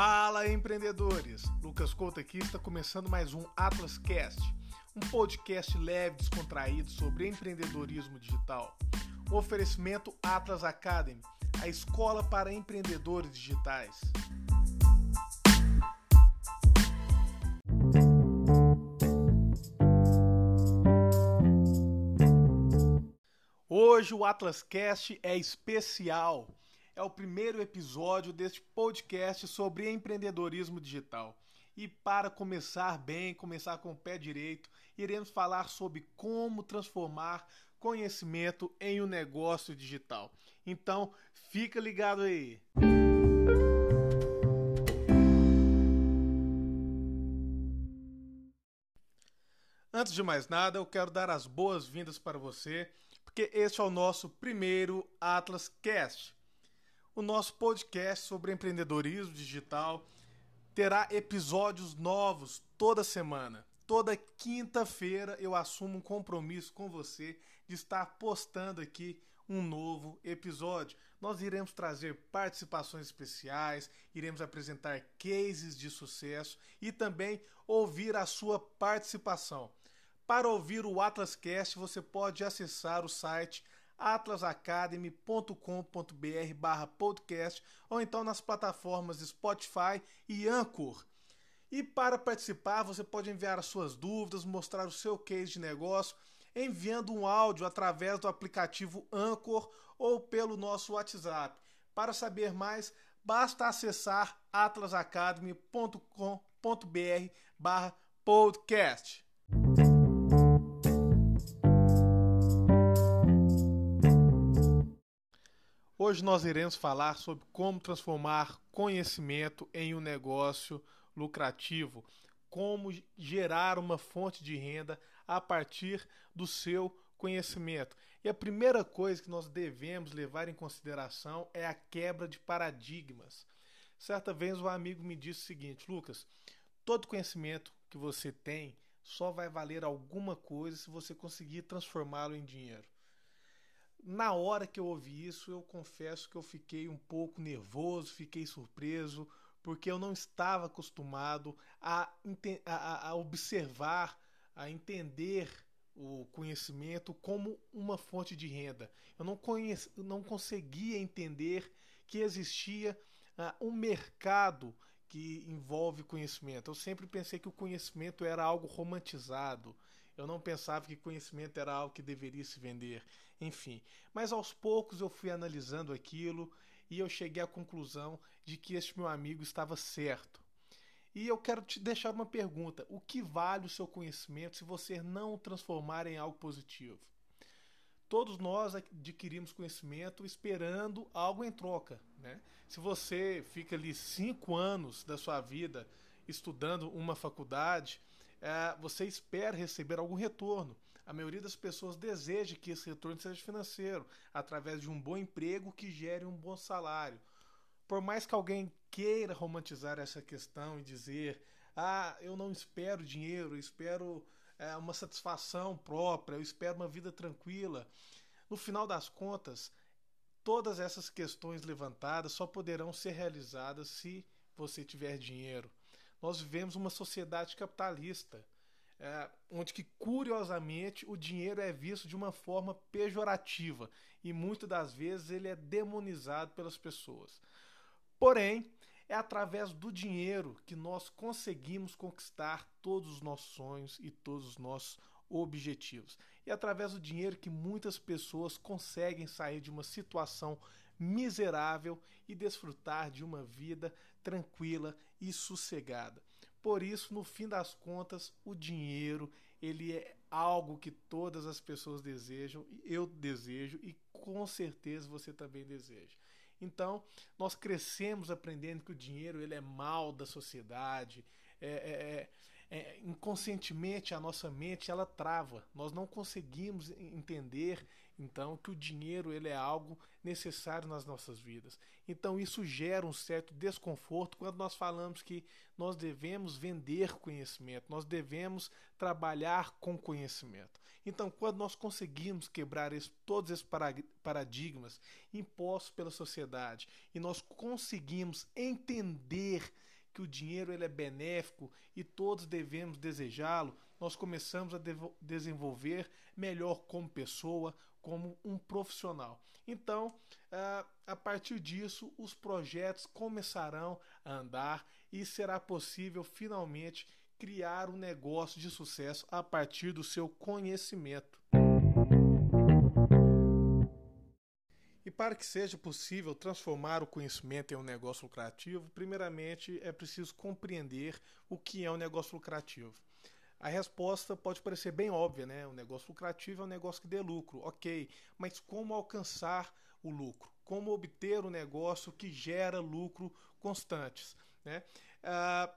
Fala empreendedores! Lucas Couto aqui está começando mais um Atlas Cast, um podcast leve e descontraído sobre empreendedorismo digital. Oferecimento Atlas Academy, a escola para empreendedores digitais. Hoje o Atlas Cast é especial é o primeiro episódio deste podcast sobre empreendedorismo digital. E para começar bem, começar com o pé direito, iremos falar sobre como transformar conhecimento em um negócio digital. Então, fica ligado aí. Antes de mais nada, eu quero dar as boas-vindas para você, porque este é o nosso primeiro Atlas Cast. O nosso podcast sobre empreendedorismo digital terá episódios novos toda semana. Toda quinta-feira eu assumo um compromisso com você de estar postando aqui um novo episódio. Nós iremos trazer participações especiais, iremos apresentar cases de sucesso e também ouvir a sua participação. Para ouvir o Atlascast, você pode acessar o site atlasacademy.com.br barra podcast ou então nas plataformas Spotify e Anchor. E para participar, você pode enviar as suas dúvidas, mostrar o seu case de negócio, enviando um áudio através do aplicativo Anchor ou pelo nosso WhatsApp. Para saber mais, basta acessar atlasacademy.com.br barra podcast. Hoje nós iremos falar sobre como transformar conhecimento em um negócio lucrativo, como gerar uma fonte de renda a partir do seu conhecimento. E a primeira coisa que nós devemos levar em consideração é a quebra de paradigmas. Certa vez um amigo me disse o seguinte: Lucas, todo conhecimento que você tem só vai valer alguma coisa se você conseguir transformá-lo em dinheiro. Na hora que eu ouvi isso, eu confesso que eu fiquei um pouco nervoso, fiquei surpreso, porque eu não estava acostumado a, a, a observar, a entender o conhecimento como uma fonte de renda. Eu não, não conseguia entender que existia uh, um mercado que envolve conhecimento. Eu sempre pensei que o conhecimento era algo romantizado. Eu não pensava que conhecimento era algo que deveria se vender enfim. Mas aos poucos eu fui analisando aquilo e eu cheguei à conclusão de que este meu amigo estava certo. E eu quero te deixar uma pergunta: o que vale o seu conhecimento se você não o transformar em algo positivo? Todos nós adquirimos conhecimento esperando algo em troca. Né? Se você fica ali cinco anos da sua vida estudando uma faculdade, você espera receber algum retorno. A maioria das pessoas deseja que esse retorno seja financeiro, através de um bom emprego que gere um bom salário. Por mais que alguém queira romantizar essa questão e dizer: ah, eu não espero dinheiro, eu espero é, uma satisfação própria, eu espero uma vida tranquila. No final das contas, todas essas questões levantadas só poderão ser realizadas se você tiver dinheiro. Nós vivemos uma sociedade capitalista é, onde que curiosamente o dinheiro é visto de uma forma pejorativa e muitas das vezes ele é demonizado pelas pessoas. Porém, é através do dinheiro que nós conseguimos conquistar todos os nossos sonhos e todos os nossos objetivos. E é através do dinheiro que muitas pessoas conseguem sair de uma situação miserável e desfrutar de uma vida tranquila e sossegada. Por isso, no fim das contas, o dinheiro ele é algo que todas as pessoas desejam, eu desejo e com certeza você também deseja. Então, nós crescemos aprendendo que o dinheiro ele é mal da sociedade, é, é, é, inconscientemente a nossa mente ela trava. Nós não conseguimos entender então que o dinheiro ele é algo necessário nas nossas vidas. Então isso gera um certo desconforto quando nós falamos que nós devemos vender conhecimento, nós devemos trabalhar com conhecimento. Então, quando nós conseguimos quebrar esse, todos esses paradigmas impostos pela sociedade e nós conseguimos entender que o dinheiro ele é benéfico e todos devemos desejá-lo, nós começamos a desenvolver melhor como pessoa, como um profissional. Então, a partir disso, os projetos começarão a andar e será possível finalmente criar um negócio de sucesso a partir do seu conhecimento. Para que seja possível transformar o conhecimento em um negócio lucrativo, primeiramente é preciso compreender o que é um negócio lucrativo. A resposta pode parecer bem óbvia, né? Um negócio lucrativo é um negócio que dê lucro, ok. Mas como alcançar o lucro? Como obter um negócio que gera lucro constantes? Né? Uh,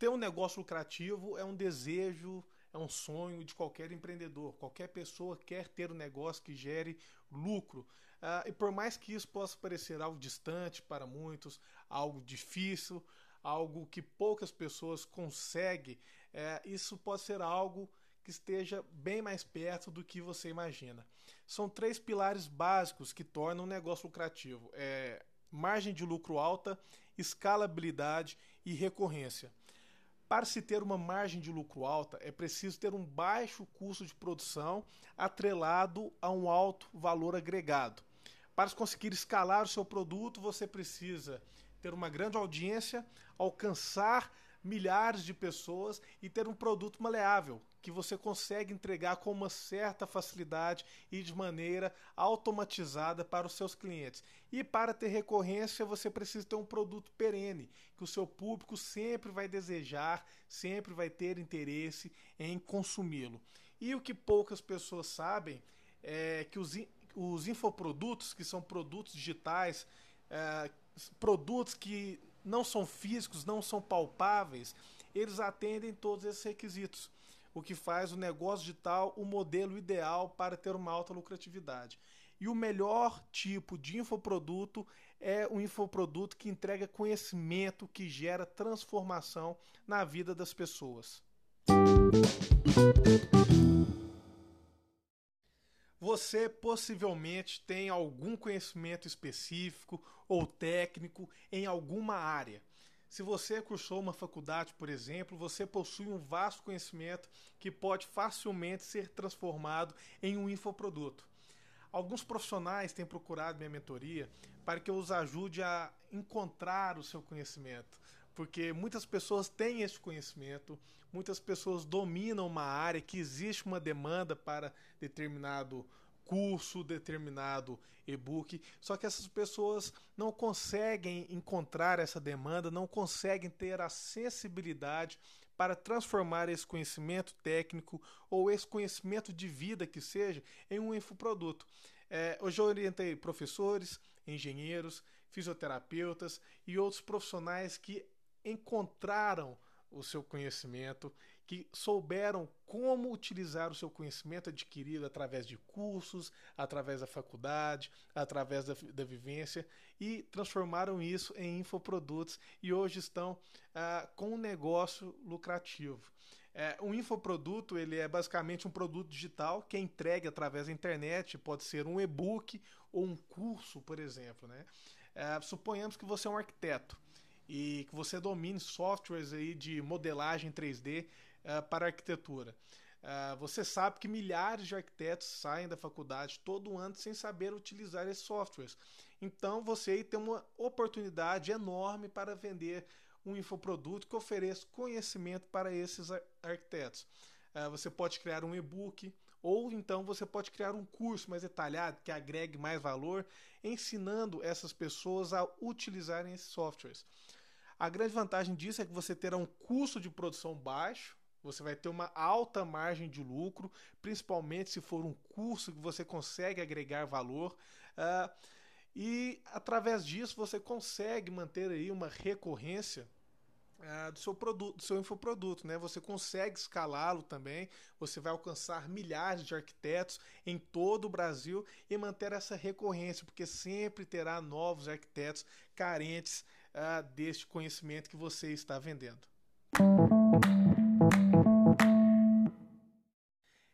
ter um negócio lucrativo é um desejo, é um sonho de qualquer empreendedor. Qualquer pessoa quer ter um negócio que gere lucro. Uh, e por mais que isso possa parecer algo distante para muitos, algo difícil, algo que poucas pessoas conseguem, é, isso pode ser algo que esteja bem mais perto do que você imagina. São três pilares básicos que tornam um negócio lucrativo: é margem de lucro alta, escalabilidade e recorrência. Para se ter uma margem de lucro alta, é preciso ter um baixo custo de produção atrelado a um alto valor agregado. Para conseguir escalar o seu produto, você precisa ter uma grande audiência, alcançar milhares de pessoas e ter um produto maleável que você consegue entregar com uma certa facilidade e de maneira automatizada para os seus clientes. E para ter recorrência, você precisa ter um produto perene, que o seu público sempre vai desejar, sempre vai ter interesse em consumi-lo. E o que poucas pessoas sabem é que os, os infoprodutos, que são produtos digitais, é, produtos que não são físicos, não são palpáveis, eles atendem todos esses requisitos, o que faz o negócio digital o modelo ideal para ter uma alta lucratividade. E o melhor tipo de infoproduto é o infoproduto que entrega conhecimento, que gera transformação na vida das pessoas. Você possivelmente tem algum conhecimento específico ou técnico em alguma área. Se você cursou uma faculdade, por exemplo, você possui um vasto conhecimento que pode facilmente ser transformado em um infoproduto. Alguns profissionais têm procurado minha mentoria para que eu os ajude a encontrar o seu conhecimento, porque muitas pessoas têm esse conhecimento, muitas pessoas dominam uma área que existe uma demanda para determinado curso, determinado e-book, só que essas pessoas não conseguem encontrar essa demanda, não conseguem ter a sensibilidade para transformar esse conhecimento técnico ou esse conhecimento de vida que seja em um infoproduto. É, hoje eu orientei professores, engenheiros, fisioterapeutas e outros profissionais que encontraram o seu conhecimento, que souberam como utilizar o seu conhecimento adquirido através de cursos, através da faculdade, através da, da vivência e transformaram isso em infoprodutos e hoje estão ah, com um negócio lucrativo. É, um infoproduto ele é basicamente um produto digital que é entregue através da internet, pode ser um e-book ou um curso, por exemplo. Né? É, suponhamos que você é um arquiteto e que você domine softwares aí de modelagem 3D uh, eh, para arquitetura. Uh, você sabe que milhares de arquitetos saem da faculdade todo ano sem saber utilizar esses softwares. Então você aí tem uma oportunidade enorme para vender um infoproduto que ofereça conhecimento para esses ar arquitetos. Uh, você pode criar um e-book, ou então você pode criar um curso mais detalhado que agregue mais valor, ensinando essas pessoas a utilizarem esses softwares. A grande vantagem disso é que você terá um custo de produção baixo, você vai ter uma alta margem de lucro, principalmente se for um curso que você consegue agregar valor. Uh, e através disso você consegue manter aí uma recorrência uh, do seu produto, do seu infoproduto, né? Você consegue escalá-lo também, você vai alcançar milhares de arquitetos em todo o Brasil e manter essa recorrência, porque sempre terá novos arquitetos carentes uh, deste conhecimento que você está vendendo.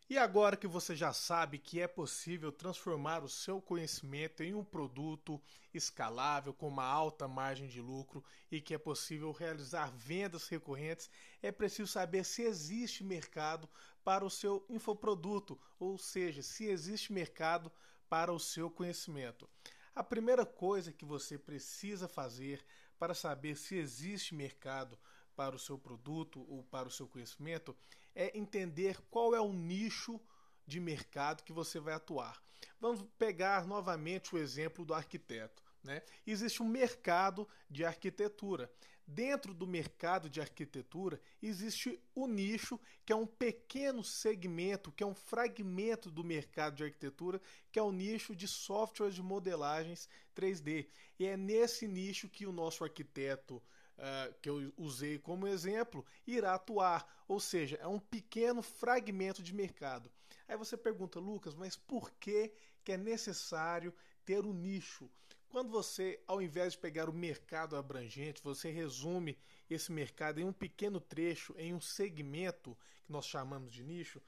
E agora que você já sabe que é possível transformar o seu conhecimento em um produto escalável com uma alta margem de lucro e que é possível realizar vendas recorrentes, é preciso saber se existe mercado para o seu infoproduto, ou seja, se existe mercado para o seu conhecimento. A primeira coisa que você precisa fazer para saber se existe mercado para o seu produto ou para o seu conhecimento é entender qual é o nicho de mercado que você vai atuar. Vamos pegar novamente o exemplo do arquiteto. Né? Existe um mercado de arquitetura. Dentro do mercado de arquitetura existe o nicho, que é um pequeno segmento, que é um fragmento do mercado de arquitetura, que é o nicho de softwares de modelagens 3D. E é nesse nicho que o nosso arquiteto uh, que eu usei como exemplo irá atuar, ou seja, é um pequeno fragmento de mercado. Aí você pergunta, Lucas, mas por que, que é necessário ter um nicho? Quando você, ao invés de pegar o mercado abrangente, você resume esse mercado em um pequeno trecho, em um segmento que nós chamamos de nicho,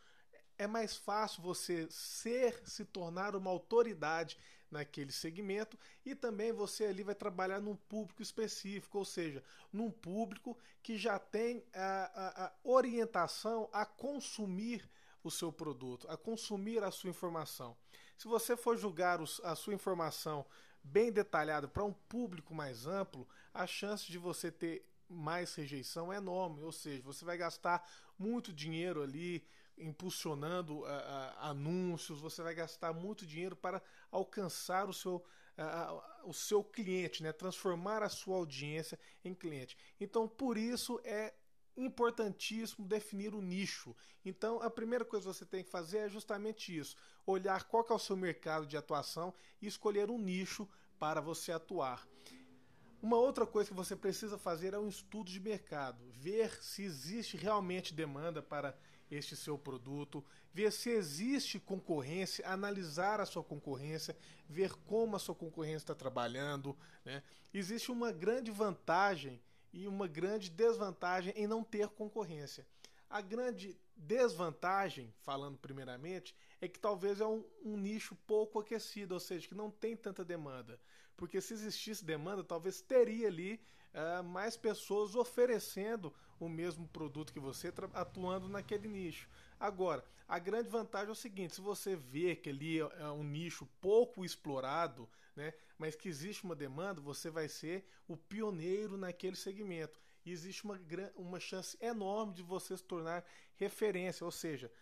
é mais fácil você ser, se tornar uma autoridade naquele segmento e também você ali vai trabalhar num público específico, ou seja, num público que já tem a, a, a orientação a consumir o seu produto, a consumir a sua informação. Se você for julgar os, a sua informação bem detalhada para um público mais amplo, a chance de você ter mais rejeição é enorme, ou seja, você vai gastar muito dinheiro ali impulsionando uh, uh, anúncios, você vai gastar muito dinheiro para alcançar o seu, uh, o seu cliente, né? transformar a sua audiência em cliente. Então, por isso é importantíssimo definir o nicho. Então, a primeira coisa que você tem que fazer é justamente isso: olhar qual é o seu mercado de atuação e escolher um nicho para você atuar. Uma outra coisa que você precisa fazer é um estudo de mercado, ver se existe realmente demanda para este seu produto, ver se existe concorrência, analisar a sua concorrência, ver como a sua concorrência está trabalhando. Né? Existe uma grande vantagem e uma grande desvantagem em não ter concorrência. A grande desvantagem, falando primeiramente, é que talvez é um, um, nicho pouco aquecido, ou seja, que não tem tanta demanda. Porque se existisse demanda, talvez teria ali uh, mais pessoas oferecendo o mesmo produto que você, atuando naquele nicho. Agora, a grande vantagem é o seguinte: se você vê que ali é, é um nicho pouco explorado, né, mas que existe uma demanda, você vai ser o pioneiro naquele segmento. E existe uma, uma chance enorme de você se tornar referência, ou seja,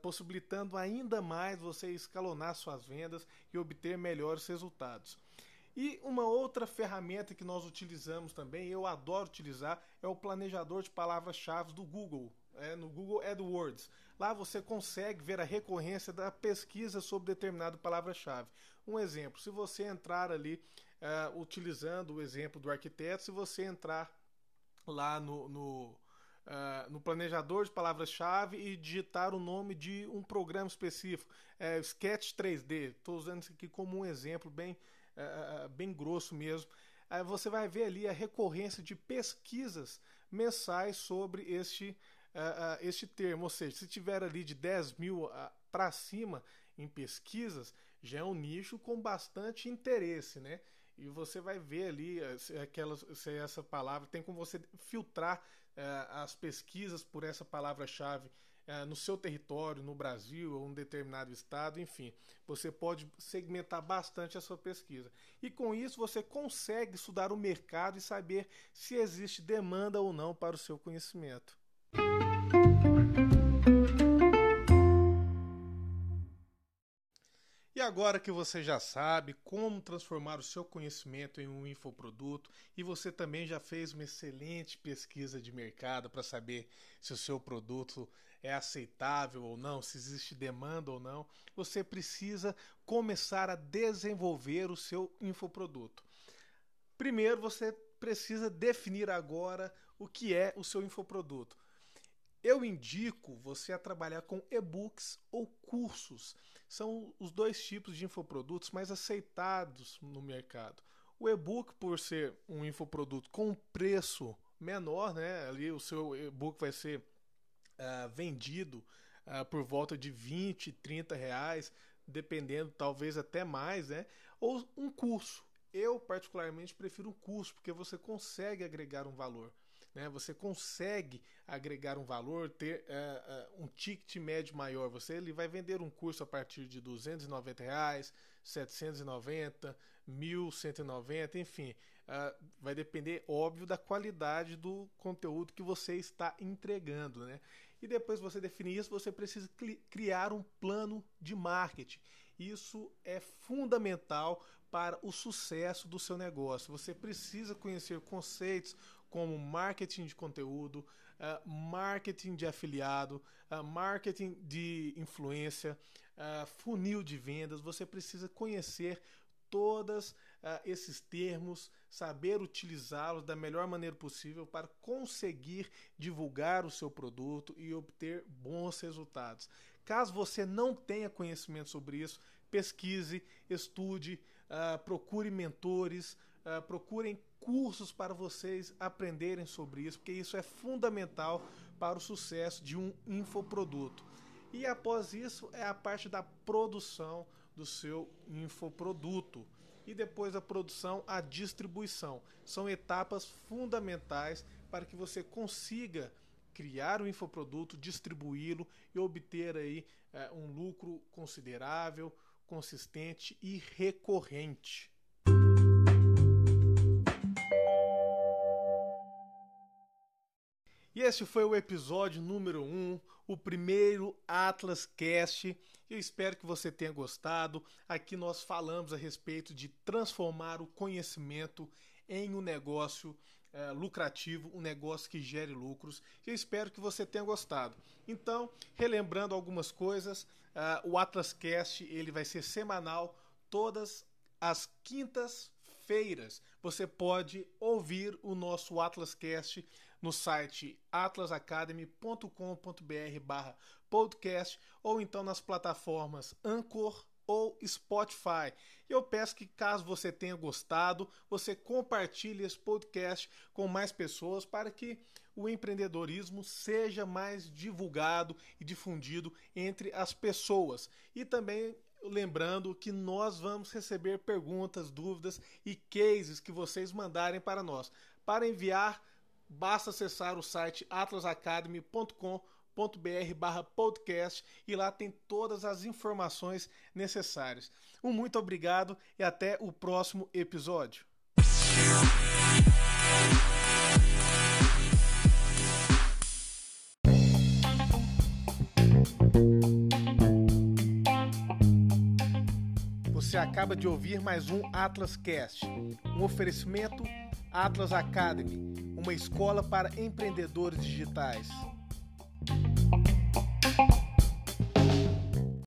possibilitando ainda mais você escalonar suas vendas e obter melhores resultados. E uma outra ferramenta que nós utilizamos também, eu adoro utilizar, é o planejador de palavras-chave do Google, é, no Google AdWords. Lá você consegue ver a recorrência da pesquisa sobre determinada palavra-chave. Um exemplo, se você entrar ali uh, utilizando o exemplo do arquiteto, se você entrar lá no, no, uh, no planejador de palavras-chave e digitar o nome de um programa específico, é, Sketch 3D, estou usando isso aqui como um exemplo bem é, bem grosso mesmo, aí você vai ver ali a recorrência de pesquisas mensais sobre este, uh, este termo. Ou seja, se tiver ali de 10 mil para cima em pesquisas, já é um nicho com bastante interesse, né? E você vai ver ali se, aquela, se essa palavra tem como você filtrar uh, as pesquisas por essa palavra-chave é, no seu território, no Brasil ou um determinado estado, enfim, você pode segmentar bastante a sua pesquisa. E com isso você consegue estudar o mercado e saber se existe demanda ou não para o seu conhecimento. E agora que você já sabe como transformar o seu conhecimento em um infoproduto e você também já fez uma excelente pesquisa de mercado para saber se o seu produto é aceitável ou não, se existe demanda ou não, você precisa começar a desenvolver o seu infoproduto. Primeiro, você precisa definir agora o que é o seu infoproduto. Eu indico você a trabalhar com e-books ou cursos. São os dois tipos de infoprodutos mais aceitados no mercado. O e-book, por ser um infoproduto com preço menor, né? Ali o seu e-book vai ser uh, vendido uh, por volta de 20, 30 reais, dependendo, talvez até mais, né? Ou um curso. Eu, particularmente, prefiro um curso, porque você consegue agregar um valor. Né? Você consegue agregar um valor, ter uh, uh, um ticket médio maior. Você ele vai vender um curso a partir de 290 reais, 790, 1190, enfim. Uh, vai depender, óbvio, da qualidade do conteúdo que você está entregando. Né? E depois você definir isso, você precisa criar um plano de marketing. Isso é fundamental para o sucesso do seu negócio. Você precisa conhecer conceitos como marketing de conteúdo, uh, marketing de afiliado, uh, marketing de influência, uh, funil de vendas. Você precisa conhecer todos esses termos, saber utilizá-los da melhor maneira possível para conseguir divulgar o seu produto e obter bons resultados. Caso você não tenha conhecimento sobre isso, pesquise, estude, procure mentores, procurem cursos para vocês aprenderem sobre isso, porque isso é fundamental para o sucesso de um infoproduto. E após isso é a parte da produção do seu infoproduto. E depois da produção, a distribuição. São etapas fundamentais para que você consiga criar o infoproduto, distribuí-lo e obter aí é, um lucro considerável, consistente e recorrente. Esse foi o episódio número 1, um, o primeiro Atlas Cast. Eu espero que você tenha gostado. Aqui nós falamos a respeito de transformar o conhecimento em um negócio é, lucrativo, um negócio que gere lucros. Eu espero que você tenha gostado. Então, relembrando algumas coisas, uh, o Atlas Cast ele vai ser semanal, todas as quintas-feiras. Você pode ouvir o nosso Atlas Cast no site atlasacademy.com.br barra podcast ou então nas plataformas Anchor ou Spotify. Eu peço que caso você tenha gostado, você compartilhe esse podcast com mais pessoas para que o empreendedorismo seja mais divulgado e difundido entre as pessoas. E também lembrando que nós vamos receber perguntas, dúvidas e cases que vocês mandarem para nós. Para enviar basta acessar o site atlasacademy.com.br podcast e lá tem todas as informações necessárias. Um muito obrigado e até o próximo episódio. Você acaba de ouvir mais um Atlas Cast, um oferecimento Atlas Academy, uma escola para empreendedores digitais.